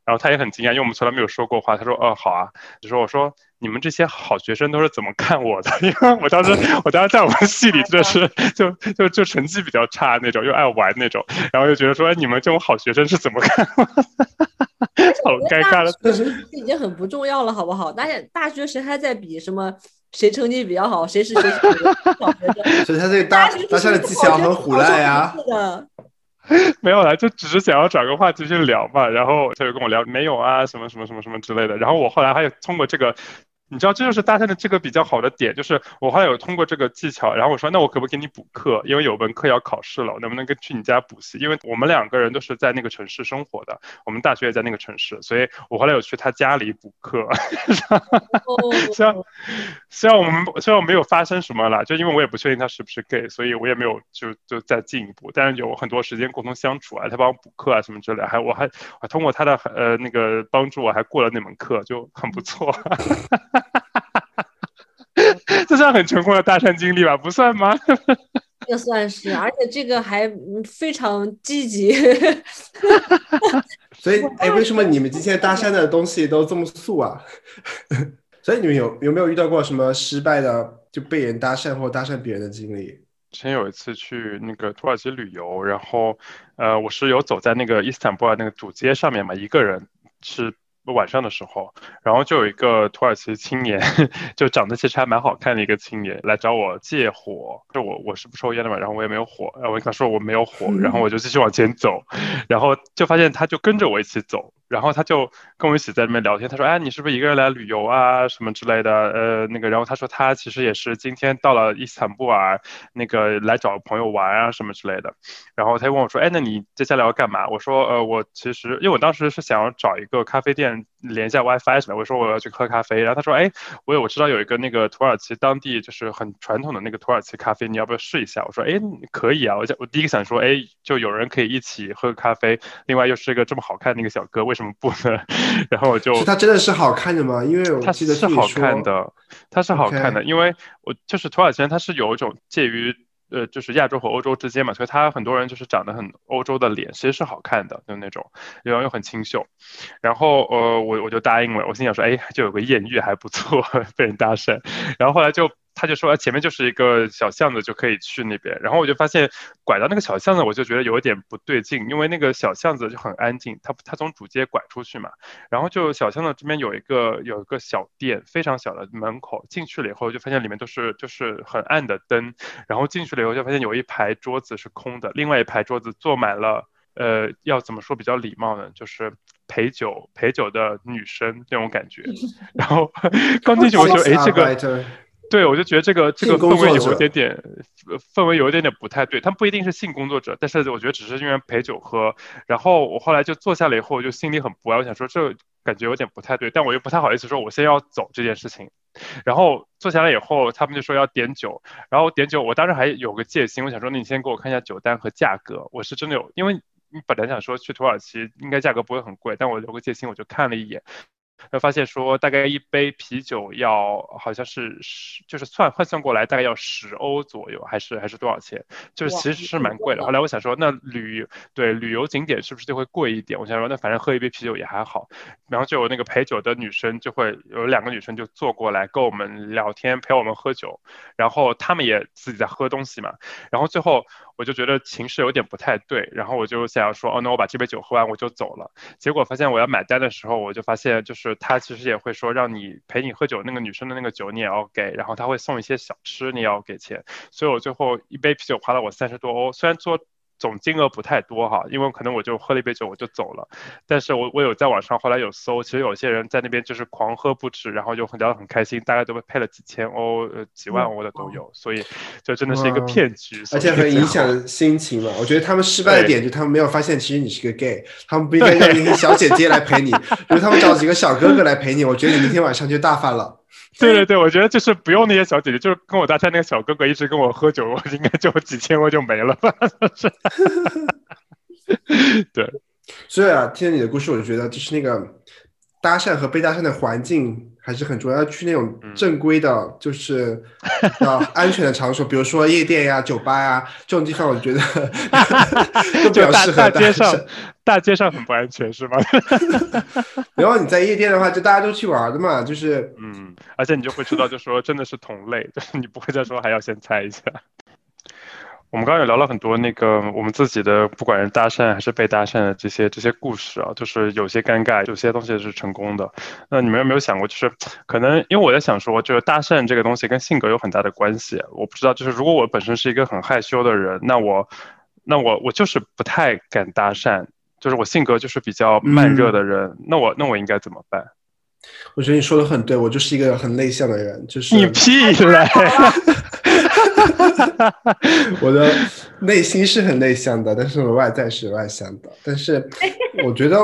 然后他也很惊讶，因为我们从来没有说过话。他说，哦，好啊。就说我说你们这些好学生都是怎么看我的？因为我当时我当时在我们系里真的是 就就就成绩比较差那种，又爱玩那种，然后就觉得说你们这种好学生是怎么看？我？好尴尬了，但是已经很不重要了，好不好？大家大学谁还在比什么？谁成绩比较好，谁是学习好学生？所以他这个搭搭讪的技巧很虎烂呀。没有啦，就只是想要找个话题去聊嘛。然后他就跟我聊，没有啊，什么什么什么什么之类的。然后我后来还有通过这个。你知道这就是搭讪的这个比较好的点，就是我后来有通过这个技巧，然后我说那我可不可以给你补课？因为有门课要考试了，我能不能跟去你家补习？因为我们两个人都是在那个城市生活的，我们大学也在那个城市，所以我后来有去他家里补课。虽然虽然我们虽然没有发生什么了，就因为我也不确定他是不是 gay，所以我也没有就就再进一步。但是有很多时间共同相处啊，他帮我补课啊什么之类，还我还我通过他的呃那个帮助，我还过了那门课，就很不错。这算很成功的搭讪经历吧？不算吗？这算是，而且这个还非常积极。所以，哎，为什么你们今天搭讪的东西都这么素啊？所以你们有有没有遇到过什么失败的就被人搭讪或搭讪别人的经历？之前有一次去那个土耳其旅游，然后呃，我是有走在那个伊斯坦布尔那个主街上面嘛，一个人是。晚上的时候，然后就有一个土耳其青年，就长得其实还蛮好看的一个青年来找我借火，就我我是不抽烟的嘛，然后我也没有火，然后我跟他说我没有火，然后我就继续往前走，然后就发现他就跟着我一起走。然后他就跟我一起在那边聊天，他说：“哎，你是不是一个人来旅游啊，什么之类的？呃，那个，然后他说他其实也是今天到了伊斯坦布尔，那个来找朋友玩啊，什么之类的。然后他就问我说：，哎，那你接下来要干嘛？我说：，呃，我其实因为我当时是想要找一个咖啡店连一下 WiFi 什么，我说我要去喝咖啡。然后他说：，哎，我有我知道有一个那个土耳其当地就是很传统的那个土耳其咖啡，你要不要试一下？我说：，哎，可以啊。我想我第一个想说，哎，就有人可以一起喝咖啡，另外又是一个这么好看的一个小哥，为什么不呢？然后我就，他真的是好看的吗？因为他记得是好看的，他是好看的，因为我就是土耳其人，他是有一种介于呃，就是亚洲和欧洲之间嘛，所以他很多人就是长得很欧洲的脸，其实是好看的，就那种，然后又很清秀。然后呃，我我就答应了，我心想说，哎，就有个艳遇还不错，被人搭讪。然后后来就。他就说，前面就是一个小巷子，就可以去那边。然后我就发现，拐到那个小巷子，我就觉得有点不对劲，因为那个小巷子就很安静。他他从主街拐出去嘛，然后就小巷子这边有一个有一个小店，非常小的门口。进去了以后，就发现里面都是就是很暗的灯。然后进去了以后，就发现有一排桌子是空的，另外一排桌子坐满了，呃，要怎么说比较礼貌呢？就是陪酒陪酒的女生那种感觉。然后 刚进去我就哎这个。对，我就觉得这个这个氛围有一点点，氛围有一点点不太对。他们不一定是性工作者，但是我觉得只是因为陪酒喝。然后我后来就坐下了以后，我就心里很不安，我想说这感觉有点不太对，但我又不太好意思说我先要走这件事情。然后坐下来以后，他们就说要点酒，然后点酒，我当时还有个戒心，我想说那你先给我看一下酒单和价格。我是真的有，因为你本来想说去土耳其应该价格不会很贵，但我留个戒心，我就看了一眼。会发现说，大概一杯啤酒要好像是十，就是算换算过来大概要十欧左右，还是还是多少钱？就是其实是蛮贵的。后来我想说，那旅对旅游景点是不是就会贵一点？我想说，那反正喝一杯啤酒也还好。然后就有那个陪酒的女生，就会有两个女生就坐过来跟我们聊天，陪我们喝酒。然后她们也自己在喝东西嘛。然后最后。我就觉得情势有点不太对，然后我就想要说，哦，那我把这杯酒喝完我就走了。结果发现我要买单的时候，我就发现就是他其实也会说，让你陪你喝酒那个女生的那个酒你也要给，然后他会送一些小吃，你也要给钱。所以我最后一杯啤酒花了我三十多欧，虽然说。总金额不太多哈，因为可能我就喝了一杯酒我就走了，但是我我有在网上后来有搜，其实有些人在那边就是狂喝不止，然后就很聊得很开心，大概都被配了几千欧、呃几万欧的都有，所以就真的是一个骗局，而且很影响心情嘛。我觉得他们失败的点就他们没有发现其实你是个 gay，他们不应该让一个小姐姐来陪你，比如他们找几个小哥哥来陪你，我觉得你明天晚上就大发了。对对对，我觉得就是不用那些小姐姐，就是跟我搭讪那个小哥哥一直跟我喝酒，我应该就几千块就没了吧？是，对。所以啊，听你的故事，我就觉得就是那个搭讪和被搭讪的环境还是很重要，要去那种正规的，就是要安全的场所，比如说夜店呀、酒吧呀这种地方，我觉得 就比较适合大街上。大街上很不安全是吗？然后你在夜店的话，就大家都去玩的嘛，就是嗯，而且你就会知道，就说真的是同类，就是你不会再说还要先猜一下。我们刚刚也聊了很多那个我们自己的，不管是搭讪还是被搭讪的这些这些故事啊，就是有些尴尬，有些东西是成功的。那你们有没有想过，就是可能因为我在想说，就是搭讪这个东西跟性格有很大的关系。我不知道，就是如果我本身是一个很害羞的人，那我那我我就是不太敢搭讪。就是我性格就是比较慢热的人，那我那我应该怎么办？我觉得你说的很对，我就是一个很内向的人，就是你屁嘞！我的内心是很内向的，但是我外在是外向的。但是 我觉得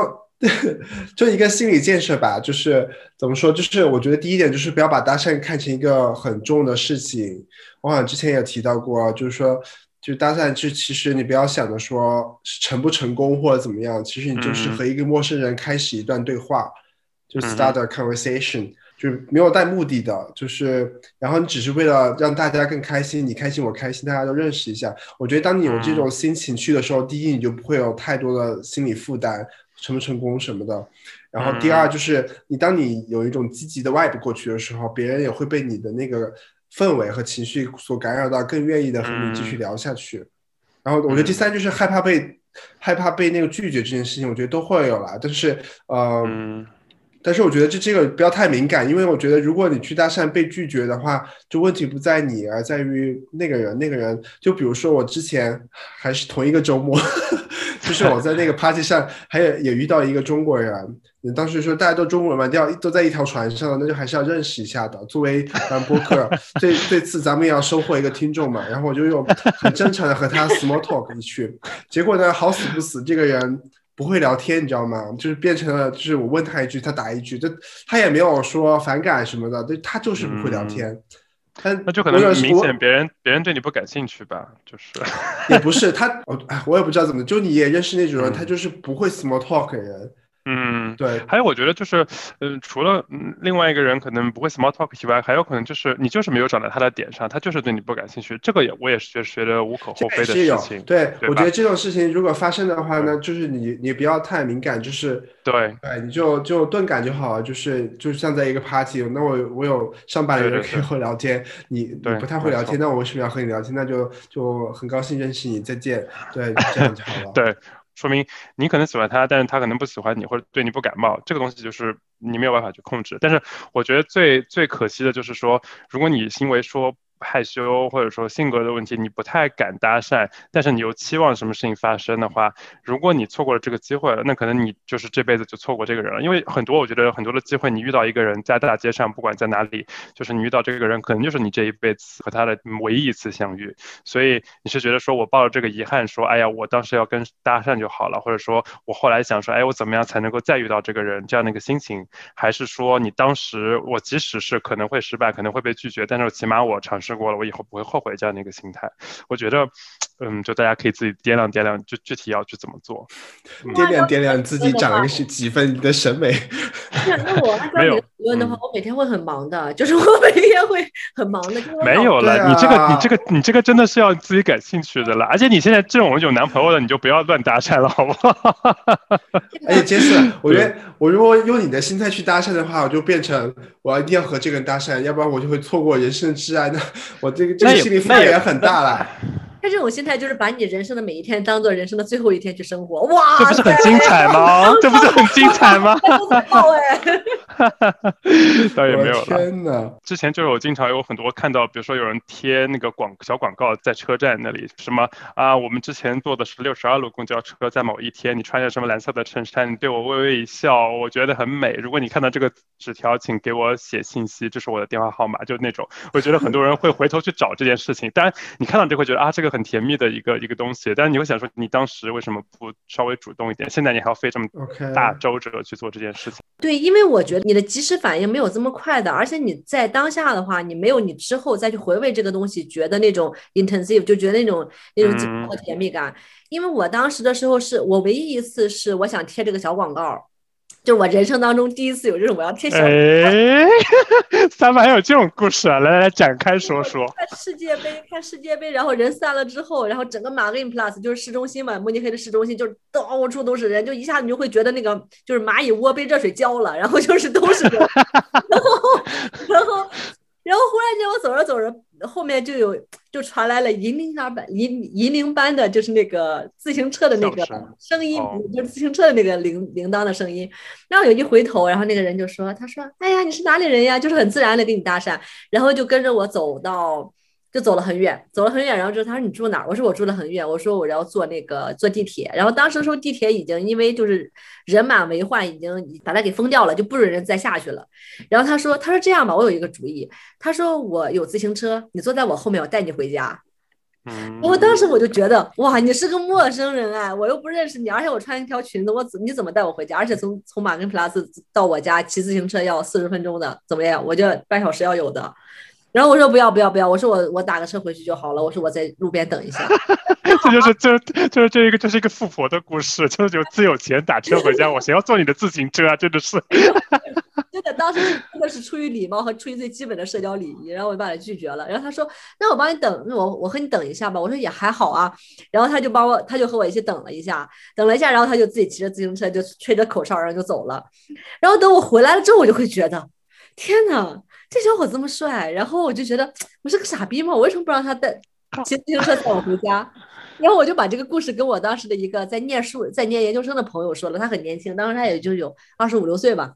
就一个心理建设吧，就是怎么说？就是我觉得第一点就是不要把搭讪看成一个很重的事情。我好像之前也提到过，就是说。就搭讪，就其实你不要想着说成不成功或者怎么样，其实你就是和一个陌生人开始一段对话，就 start a conversation，就是没有带目的的，就是然后你只是为了让大家更开心，你开心我开心，大家都认识一下。我觉得当你有这种心情去的时候，第一你就不会有太多的心理负担，成不成功什么的。然后第二就是你当你有一种积极的 vibe 过去的时候，别人也会被你的那个。氛围和情绪所感染到，更愿意的和你继续聊下去。然后我觉得第三就是害怕被害怕被那个拒绝这件事情，我觉得都会有啦。但是，呃，但是我觉得这这个不要太敏感，因为我觉得如果你去搭讪被拒绝的话，就问题不在你，而在于那个人。那个人就比如说我之前还是同一个周末，就是我在那个 party 上，还有也遇到一个中国人。你当时说大家都中国人嘛，都要都在一条船上，那就还是要认识一下的。作为咱播客，这这次咱们也要收获一个听众嘛。然后我就用很真诚的和他 small talk 一去，结果呢，好死不死，这个人。不会聊天，你知道吗？就是变成了，就是我问他一句，他答一句，他他也没有说反感什么的，对他就是不会聊天。他那就可能明显别人别人对你不感兴趣吧，就是也不是他，我我也不知道怎么，就你也认识那种人，他就是不会 small talk 的人。嗯，对，还有我觉得就是，嗯，除了另外一个人可能不会 small talk 以外，还有可能就是你就是没有长在他的点上，他就是对你不感兴趣，这个也我也是觉得觉得无可厚非的事情。对，我觉得这种事情如果发生的话呢，就是你你不要太敏感，就是对，对，你就就钝感就好了，就是就像在一个 party，那我我有上百个人可以和聊天，你你不太会聊天，那我为什么要和你聊天？那就就很高兴认识你，再见，对，这样就好了。对。说明你可能喜欢他，但是他可能不喜欢你，或者对你不感冒，这个东西就是你没有办法去控制。但是我觉得最最可惜的就是说，如果你因为说。害羞或者说性格的问题，你不太敢搭讪，但是你又期望什么事情发生的话，如果你错过了这个机会了，那可能你就是这辈子就错过这个人了。因为很多，我觉得很多的机会，你遇到一个人在大街上，不管在哪里，就是你遇到这个人，可能就是你这一辈子和他的唯一一次相遇。所以你是觉得说我抱着这个遗憾说，哎呀，我当时要跟搭讪就好了，或者说我后来想说，哎，我怎么样才能够再遇到这个人这样的一个心情，还是说你当时我即使是可能会失败，可能会被拒绝，但是起码我尝试过了，我以后不会后悔这样的一个心态，我觉得，嗯，就大家可以自己掂量掂量，就具体要去怎么做，掂量掂量自己长了个是几分的审美。那我按照你的理论的话，我每天会很忙的，就是我每天会很忙的。没有了，你这个你这个你这个真的是要自己感兴趣的了，而且你现在这种有男朋友了，你就不要乱搭讪了，好不好？而 且杰斯，我觉得我如果用你的心态去搭讪的话，我就变成我要一定要和这个人搭讪，要不然我就会错过人生挚爱。那我这个这个心理负担也很大了。他这种心态就是把你人生的每一天当做人生的最后一天去生活，哇，这不是很精彩吗？这不是很精彩吗？好哎，倒也没有了。天哪！之前就有经常有很多看到，比如说有人贴那个广小广告在车站那里，什么啊，我们之前坐的是六十二路公交车，在某一天你穿着什么蓝色的衬衫，你对我微微一笑，我觉得很美。如果你看到这个纸条，请给我写信息，这是我的电话号码，就那种。我觉得很多人会回头去找这件事情，当然你看到就会觉得啊，这个。很甜蜜的一个一个东西，但是你会想说，你当时为什么不稍微主动一点？现在你还要费这么大周折去做这件事情？对，因为我觉得你的及时反应没有这么快的，而且你在当下的话，你没有你之后再去回味这个东西，觉得那种 intensive，就觉得那种那种甜蜜感。因为我当时的时候是我唯一一次是我想贴这个小广告。就我人生当中第一次有这种我要贴小，哎，三八还有这种故事啊！来来来，展开说说。看世界杯，看世界杯，然后人散了之后，然后整个马格 in plus 就是市中心嘛，慕尼黑的市中心就是到处都是人，就一下子你就会觉得那个就是蚂蚁窝被热水浇了，然后就是都是人，然 后然后。然后忽然间，我走着走着，后面就有就传来了银铃般、银银铃般的，就是那个自行车的那个声音，就是自行车的那个铃铃铛的声音。然后有一回头，然后那个人就说：“他说，哎呀，你是哪里人呀？”就是很自然的跟你搭讪，然后就跟着我走到。就走了很远，走了很远，然后就他说你住哪儿？我说我住的很远，我说我要坐那个坐地铁。然后当时说地铁已经因为就是人满为患，已经把它给封掉了，就不准人再下去了。然后他说他说这样吧，我有一个主意。他说我有自行车，你坐在我后面，我带你回家。嗯。然后当时我就觉得哇，你是个陌生人啊，我又不认识你，而且我穿一条裙子，我怎你怎么带我回家？而且从从马根普拉斯到我家骑自行车要四十分钟的，怎么样？我就半小时要有的。然后我说不要不要不要，我说我我打个车回去就好了。我说我在路边等一下。这就是这就是这一个这是一个富婆的故事，就是有自有钱打车回家，我谁要坐你的自行车啊？真的是。真的，当时真的是出于礼貌和出于最基本的社交礼仪，然后我就把他拒绝了。然后他说：“那我帮你等，那我我和你等一下吧。”我说也还好啊。然后他就帮我，他就和我一起等了一下，等了一下，然后他就自己骑着自行车就吹着口哨，然后就走了。然后等我回来了之后，我就会觉得，天呐！这小伙这么帅，然后我就觉得我是个傻逼吗？我为什么不让他带骑自行车载我回家？然后我就把这个故事跟我当时的一个在念书、在念研究生的朋友说了，他很年轻，当时他也就有二十五六岁吧。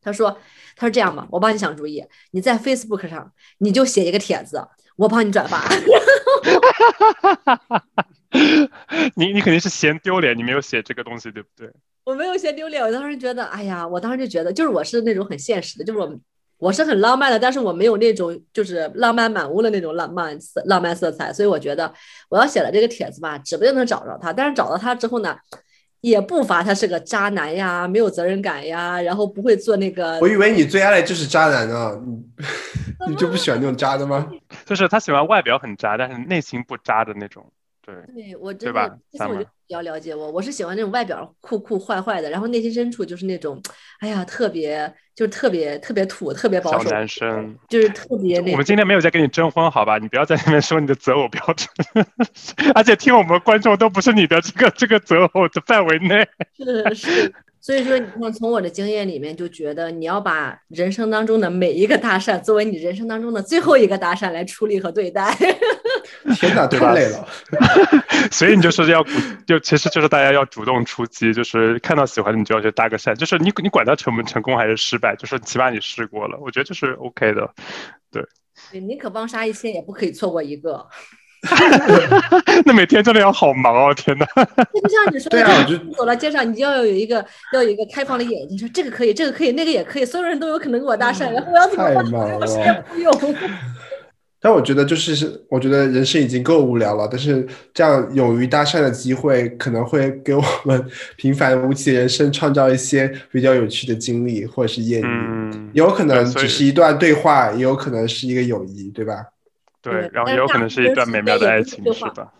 他说他说这样吧，我帮你想主意，你在 Facebook 上你就写一个帖子，我帮你转发。你你肯定是嫌丢脸，你没有写这个东西，对不对？我没有嫌丢脸，我当时觉得，哎呀，我当时就觉得，就是我是那种很现实的，就是我我是很浪漫的，但是我没有那种就是浪漫满屋的那种浪漫色浪漫色彩，所以我觉得我要写了这个帖子吧，指不定能找着他。但是找到他之后呢，也不乏他是个渣男呀，没有责任感呀，然后不会做那个。我以为你最爱的就是渣男呢，你 你就不喜欢那种渣的吗？就是他喜欢外表很渣，但是内心不渣的那种。对，我真的，其实我就比较了解我，我是喜欢那种外表酷酷坏坏的，然后内心深处就是那种，哎呀，特别就是特别特别土，特别保守。小男生就是特别那。我们今天没有在跟你征婚，好吧？你不要在那边说你的择偶标准，而且听我们观众都不是你的这个这个择偶的范围内。是是。所以说，你看，从我的经验里面就觉得，你要把人生当中的每一个搭讪作为你人生当中的最后一个搭讪来处理和对待。天哪，太累了。所以你就是要，就其实就是大家要主动出击，就是看到喜欢的你就要去搭个讪，就是你你管他成不成功还是失败，就是起码你试过了，我觉得就是 OK 的。对。对，宁可帮杀一千，也不可以错过一个。那每天真的要好忙哦！天哪，就像你说的，走到街上，你要有一个要有一个开放的眼睛，说这个可以，这个可以，那个也可以，所有人都有可能跟我搭讪，然后我要怎么办？我谁也不用。但我觉得就是，我觉得人生已经够无聊了，但是这样勇于搭讪的机会，可能会给我们平凡无奇的人生创造一些比较有趣的经历，或者是艳遇，有可能只是一段对话，也有可能是一个友谊，对吧？对，然后也有可能是一段美妙的爱情，是吧？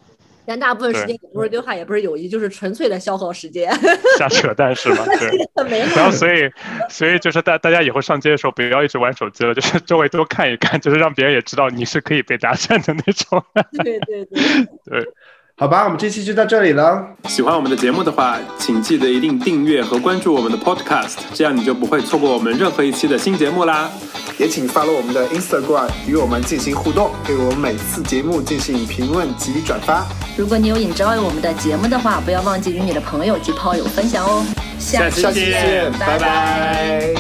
但大部分时间也不是对话，也不是友谊，就是纯粹的消耗时间。瞎扯淡是吧？对。然后所以，所以就是大大家以后上街的时候，不要一直玩手机了，就是周围多看一看，就是让别人也知道你是可以被搭讪的那种。对对对。对。好吧，我们这期就到这里了。喜欢我们的节目的话，请记得一定订阅和关注我们的 Podcast，这样你就不会错过我们任何一期的新节目啦。也请 follow 我们的 Instagram，与我们进行互动，对我们每次节目进行评论及转发。如果你有 enjoy 我们的节目的话，不要忘记与你的朋友及炮友分享哦。下期见，拜拜。